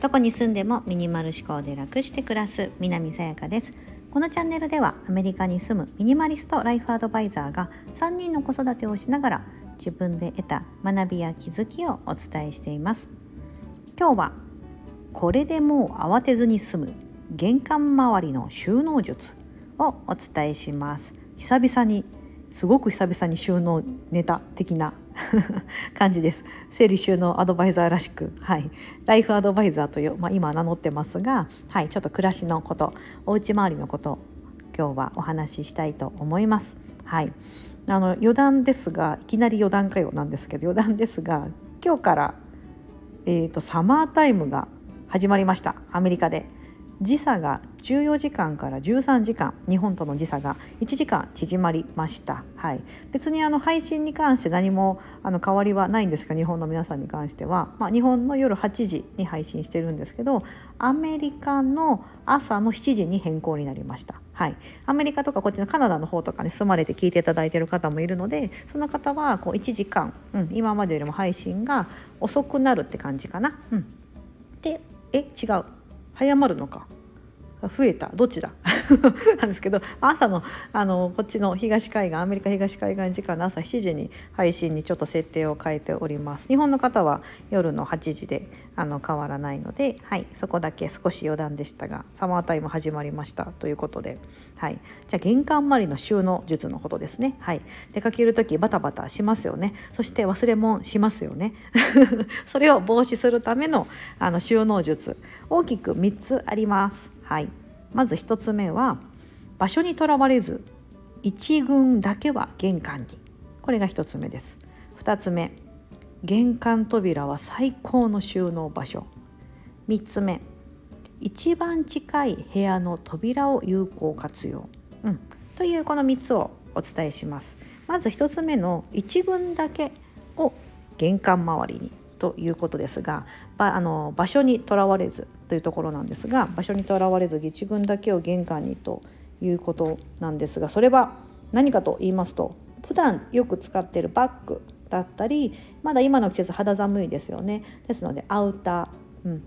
どこに住んでもミニマル思考で楽して暮らす南さやかです。このチャンネルではアメリカに住むミニマリストライフアドバイザーが3人の子育てをしながら自分で得た学びや気づきをお伝えしています。今日はこれでもう慌てずに済む玄関周りの収納術をお伝えします。久々にすごく久々に収納ネタ的な感じです。整理収納アドバイザーらしく、はい、ライフアドバイザーという、まあ、今名乗ってますが、はい、ちょっと暮らしのことお家周りのこと今日はお話ししたいと思います。はい、あの余談ですがいきなり余談かよなんですけど余談ですが今日から、えーとサマータイムが始まりました。アメリカで。時差が14時間から13時間日本との時差が1時間縮まりました、はい、別にあの配信に関して何もあの変わりはないんですが日本の皆さんに関しては、まあ、日本の夜8時に配信してるんですけどアメリカの朝の7時に変更になりました。はい、アメリカとかこっちのカナダの方とかに、ね、住まれて聞いていただいている方もいるのでその方はこう1時間、うん、今までよりも配信が遅くなるって感じかな。うん、でえ違う。早まるのか。増えた。どっちだ？なんですけど朝のあのこっちの東海岸アメリカ東海岸時間の朝7時に配信にちょっと設定を変えております日本の方は夜の8時であの変わらないので、はい、そこだけ少し余談でしたがサマータイム始まりましたということで、はい、じゃあ玄関周りの収納術のことですね、はい、出かける時バタバタしますよね。そして忘れ物しますよね。それを防止するためのあの収納術。大きく3つあります。はい、まず1つ目は場所にとらわれず一軍だけは玄関に。これが1つ目です。2つ目玄関扉は最高の収納場所。3つ目一番近い部屋の扉を有効活用、うん、というこの3つをお伝えします。まず1つ目の一軍だけを玄関周りにということですがあの場所にとらわれずというところなんですが場所にとらわれず義地軍だけを玄関にということなんですがそれは何かと言いますと普段よく使っているバッグだったりまだ今の季節肌寒いですよね。ですのでアウター、うん、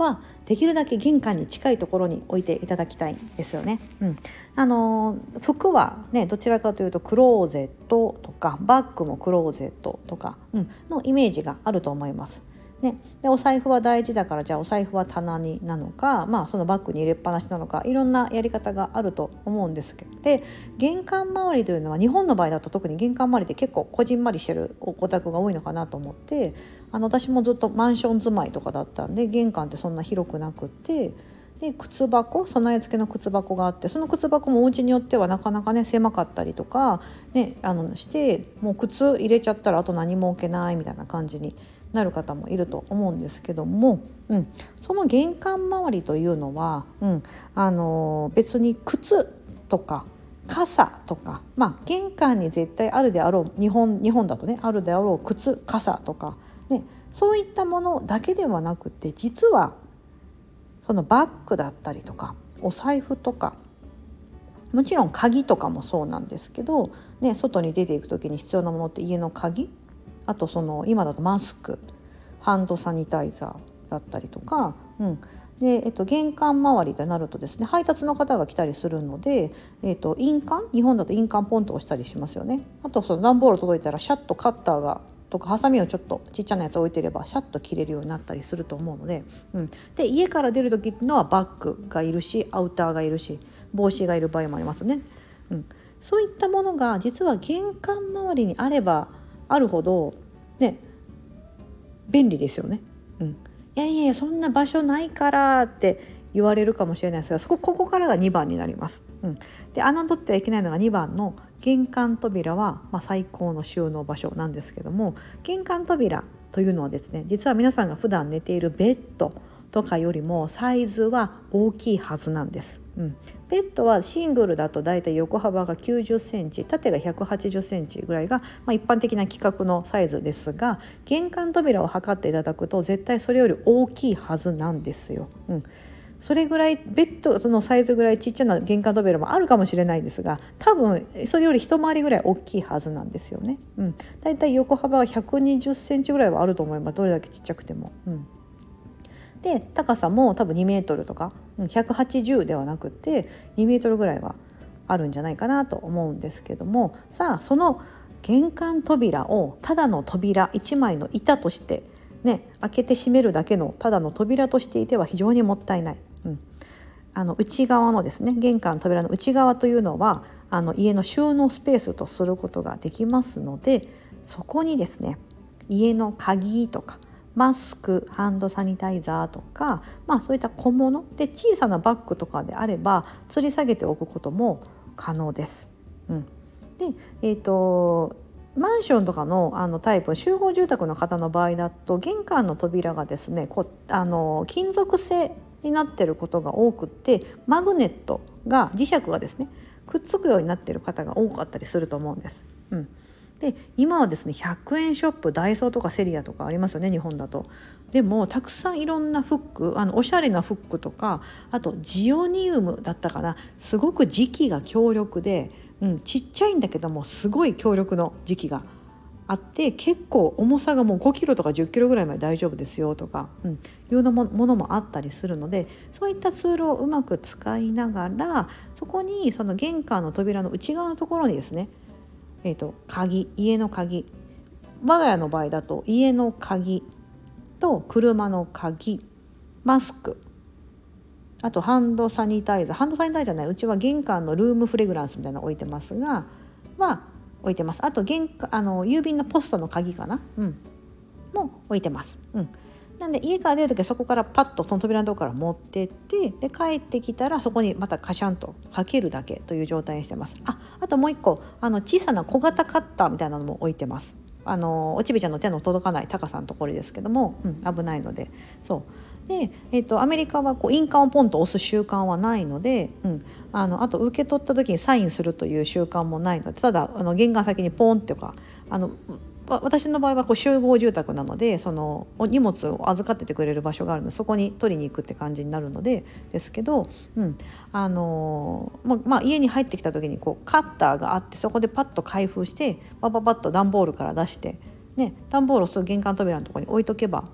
はできるだけ玄関に近いところに置いていただきたいんですよね。うん、あの服はねどちらかというとクローゼットとかバッグもクローゼットとか、うん、のイメージがあると思います。ね、でお財布は大事だからじゃあお財布は棚になのか、まあ、そのバッグに入れっぱなしなのかいろんなやり方があると思うんですけど。で玄関周りというのは日本の場合だと特に玄関周りって結構こじんまりしてるお宅が多いのかなと思ってあの私もずっとマンション住まいとかだったんで玄関ってそんな広くなくってで靴箱備え付けの靴箱があってその靴箱もお家によってはなかなかね狭かったりとか、ね、あのしてもう靴入れちゃったらあと何も置けないみたいな感じになる方もいると思うんですけども、うん、その玄関周りというのは、うん、あの別に靴とか傘とか、まあ、玄関に絶対あるであろう日本日本だとねあるであろう靴傘とか、ね、そういったものだけではなくて実はそのバッグだったりとかお財布とかもちろん鍵とかもそうなんですけど、ね、外に出ていく時に必要なものって家の鍵あとその今だとマスクハンドサニタイザーだったりとか、うんでえっと、玄関周りでなるとですね配達の方が来たりするので、えっと、印鑑日本だと印鑑ポンと押したりしますよね。あとその段ボール届いたらシャッとカッターがとかハサミをちょっとちっちゃなやつ置いてればシャッと切れるようになったりすると思うので,、うん、で家から出る時っていうのはバッグがいるしアウターがいるし帽子がいる場合もありますね。うん、そういったものが実は玄関周りにあればあるほどね便利ですよね。うん、いやいやそんな場所ないからって言われるかもしれないですがそこここからが2番になります。うん、で侮ってはいけないのが2番の玄関扉は、まあ、最高の収納場所なんですけども玄関扉というのはですね実は皆さんが普段寝ているベッドとかよりもサイズは大きいはずなんです。うん、ベッドはシングルだとだいたい横幅が90センチ縦が180センチぐらいが、まあ、一般的な規格のサイズですが玄関扉を測っていただくと絶対それより大きいはずなんですよ。うん、それぐらいベッドそのサイズぐらいちっちゃな玄関扉もあるかもしれないですが多分それより一回りぐらい大きいはずなんですよね。うん、だいたい横幅は120センチぐらいはあると思いますどれだけちっちゃくても。うんで高さも多分2メートルとか180ではなくて2メートルぐらいはあるんじゃないかなと思うんですけどもさあその玄関扉をただの扉1枚の板としてね開けて閉めるだけのただの扉としていては非常にもったいない。うん、あの内側のですね玄関扉の内側というのはあの家の収納スペースとすることができますのでそこにですね家の鍵とかマスクハンドサニタイザーとか、まあ、そういった小物で小さなバッグとかであれば吊り下げておくことも可能です。うん、で、えーと、マンションとかのあのタイプ集合住宅の方の場合だと玄関の扉がですねこあの金属製になってることが多くってマグネットが磁石がですねくっつくようになってる方が多かったりすると思うんです。うん、で今はですね100円ショップダイソーとかセリアとかありますよね日本だと。でもたくさんいろんなフックあのおしゃれなフックとかあとジオニウムだったかなすごく磁気が強力で、うん、ちっちゃいんだけどもすごい強力の磁気があって結構重さがもう5キロとか10キロぐらいまで大丈夫ですよとか、うん、いうようなものもあったりするのでそういったツールをうまく使いながらそこにその玄関の扉の内側のところにですねえーと、鍵家の鍵。我が家の場合だと家の鍵と車の鍵マスク。あとハンドサニタイザー。ハンドサニタイザーじゃないうちは玄関のルームフレグランスみたいなの置いてますがは置いてます。あと玄あの郵便のポストの鍵かな、うん、も置いてます、うん、なんで家から出る時はそこからパッとその扉のとこから持ってってで帰ってきたらそこにまたカシャンとかけるだけという状態にしてます。ああともう一個あの小さな小型カッターみたいなのも置いてます。あのおちびちゃんの手の届かない高さのところですけども、うん、危ないので。そう。で、えーと、アメリカはこう印鑑をポンと押す習慣はないので、うん、あのあと受け取った時にサインするという習慣もないのでただあの玄関先にポンっていうかあの私の場合はこう集合住宅なのでその荷物を預かっててくれる場所があるのでそこに取りに行くって感じになるのでですけど、うんあのままあ、家に入ってきた時にこうカッターがあってそこでパッと開封してパパパッと段ボールから出して、ね、段ボールをすぐ玄関扉のところに置いとけば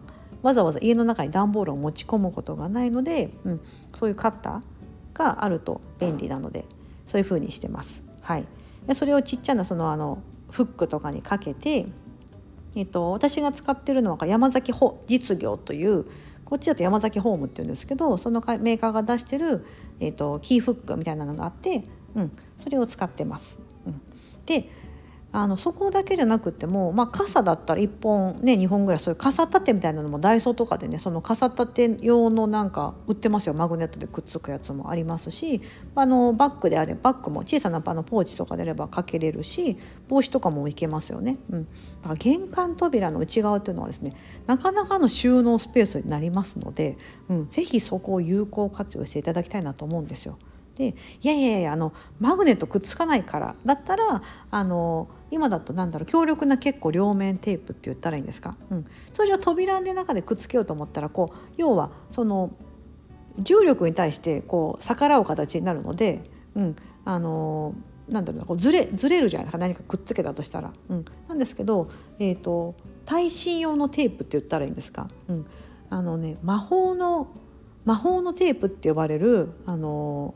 わざわざ家の中に段ボールを持ち込むことがないので、うん、そういうカッターがあると便利なのでそういう風にしてます。はい、でそれをちっちゃなそのあのフックとかにかけてえっと、私が使ってるのは山崎実業というこっちだと山崎ホームっていうんですけどそのメーカーが出してる、えっと、キーフックみたいなのがあって、うん、それを使ってます。うん、であのそこだけじゃなくても、まあ、傘だったら1本ね2本ぐらいそういう傘立てみたいなのもダイソーとかでねその傘立て用のなんか売ってますよマグネットでくっつくやつもありますしあのバッグであればバッグも小さなあのポーチとかであればかけれるし帽子とかもいけますよね。うん、だから玄関扉の内側っていうのはですねなかなかの収納スペースになりますので、うん、ぜひそこを有効活用していただきたいなと思うんですよ。でいやいやいやあのマグネットくっつかないからだったらあの今だとなんだろう強力な結構両面テープって言ったらいいんですか、うん、通常扉の中でくっつけようと思ったらこう要はその重力に対してこう逆らう形になるので、うん、あのなんだろうなこうずれずれるじゃないですか。何かくっつけたとしたら。うん、なんですけど、えーと、耐震用のテープって言ったらいいんですか、うん、あのね魔法の魔法のテープって呼ばれるあの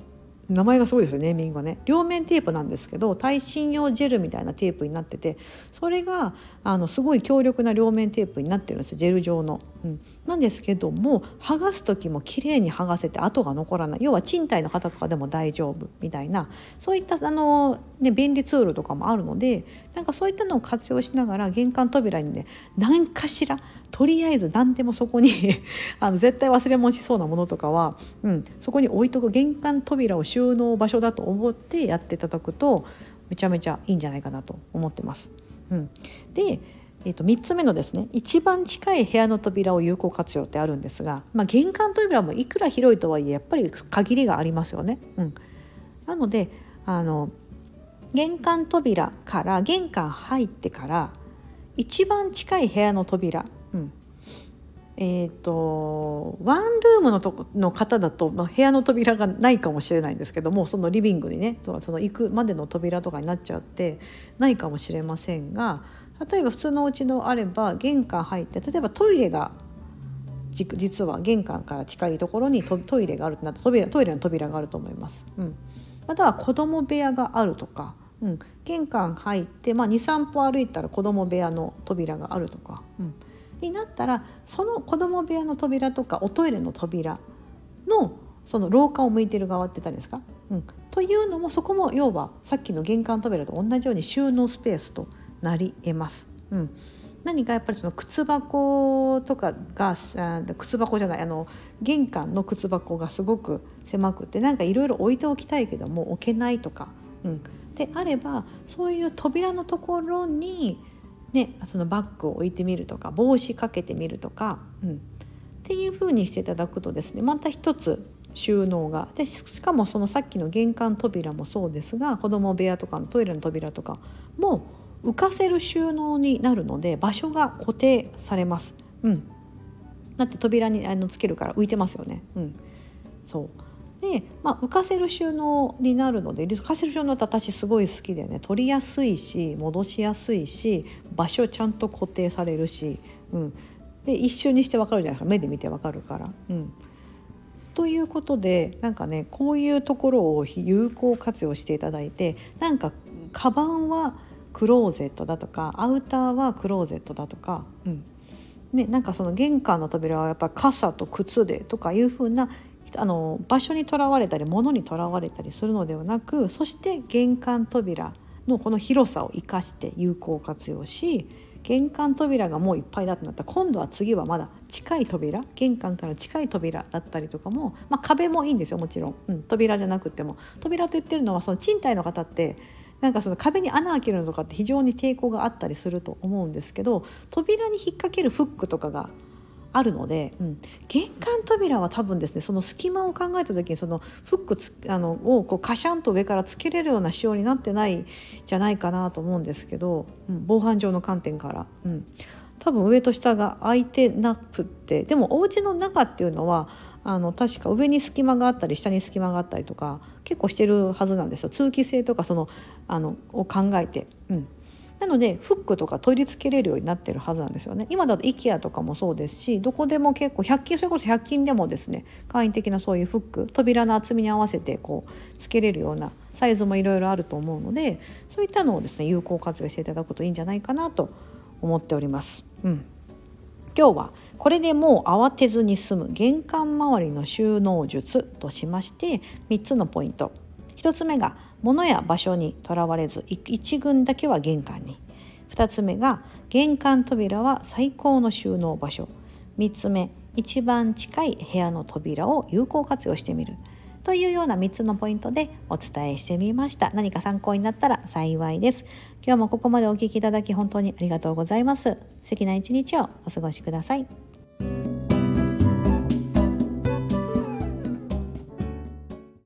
名前がすごいですよネーミングがね両面テープなんですけど耐震用ジェルみたいなテープになっててそれがあのすごい強力な両面テープになってるんですよジェル状の。うん、なんですけども剥がす時も綺麗に剥がせて跡が残らない。要は賃貸の方とかでも大丈夫みたいな。そういったあの、ね、便利ツールとかもあるのでなんかそういったのを活用しながら玄関扉にね何かしらとりあえず何でもそこに あの絶対忘れ物しそうなものとかは、うん、そこに置いとく玄関扉を収納場所だと思ってやっていただくとめちゃめちゃいいんじゃないかなと思ってます。うん、でえー、と3つ目のですね一番近い部屋の扉を有効活用ってあるんですが、まあ、玄関扉もいくら広いとはいえやっぱり限りがありますよね。うん、なのであの玄関扉から玄関入ってから一番近い部屋の扉、うんえーと、ワンルームのとの方だと、まあ、部屋の扉がないかもしれないんですけどもそのリビングにねその行くまでの扉とかになっちゃってないかもしれませんが例えば普通のお家のあれば玄関入って例えばトイレが実は玄関から近いところにトイレがあるとなったトイレの扉があると思います。うん、または子供部屋があるとか、うん、玄関入って、まあ、23歩歩いたら子供部屋の扉があるとか。うんになったらその子供部屋の扉とかおトイレの扉のその廊下を向いてる側って言ったんですか、うん、というのもそこも要はさっきの玄関扉と同じように収納スペースとなり得ます。うん、何かやっぱりその靴箱とかが靴箱じゃないあの玄関の靴箱がすごく狭くてなんかいろいろ置いておきたいけども置けないとか、うん、であればそういう扉のところにね、そのバッグを置いてみるとか帽子かけてみるとか、うん、っていう風にしていただくとですねまた一つ収納が。でしかもそのさっきの玄関扉もそうですが子供部屋とかのトイレの扉とかも浮かせる収納になるので場所が固定されます。うん、だって扉にあのつけるから浮いてますよね。うん、そう。で、まあ、浮かせる収納になるので浮かせる収納って私すごい好きでね取りやすいし戻しやすいし場所ちゃんと固定されるし、うん、で一瞬にして分かるじゃないですか。目で見て分かるから。うん。ということでなんかねこういうところを有効活用していただいてなんかカバンはクローゼットだとかアウターはクローゼットだとか、うん。ね、なんかその玄関の扉はやっぱ傘と靴でとかいう風なあの場所にとらわれたり物にとらわれたりするのではなくそして玄関扉のこの広さを生かして有効活用し玄関扉がもういっぱいだってなったら今度は次はまだ近い扉玄関から近い扉だったりとかも、まあ、壁もいいんですよもちろん、うん、扉じゃなくても。扉と言ってるのはその賃貸の方ってなんかその壁に穴開けるのとかって非常に抵抗があったりすると思うんですけど扉に引っ掛けるフックとかがあるので、うん、玄関扉は多分ですねその隙間を考えた時にそのフックつあのをこうカシャンと上からつけれるような仕様になってないじゃないかなと思うんですけど、うん、防犯上の観点から。うん。多分上と下が空いてなくって。でもお家の中っていうのはあの確か上に隙間があったり下に隙間があったりとか結構してるはずなんですよ。通気性とかそのあのを考えて、うん、なのでフックとか取り付けれるようになってるはずなんですよね。今だと IKEA とかもそうですしどこでも結構100均それこそ100均でもですね簡易的なそういうフック扉の厚みに合わせてこうつけれるようなサイズもいろいろあると思うのでそういったのをですね有効活用していただくといいんじゃないかなと思っております。うん、今日はこれでもう慌てずに済む玄関周りの収納術としまして3つのポイント。1つ目が物や場所にとらわれず1群だけは玄関に。2つ目が玄関扉は最高の収納場所。3つ目一番近い部屋の扉を有効活用してみる。というような3つのポイントでお伝えしてみました。何か参考になったら幸いです。今日もここまでお聴きいただき本当にありがとうございます。素敵な一日をお過ごしください。Bye.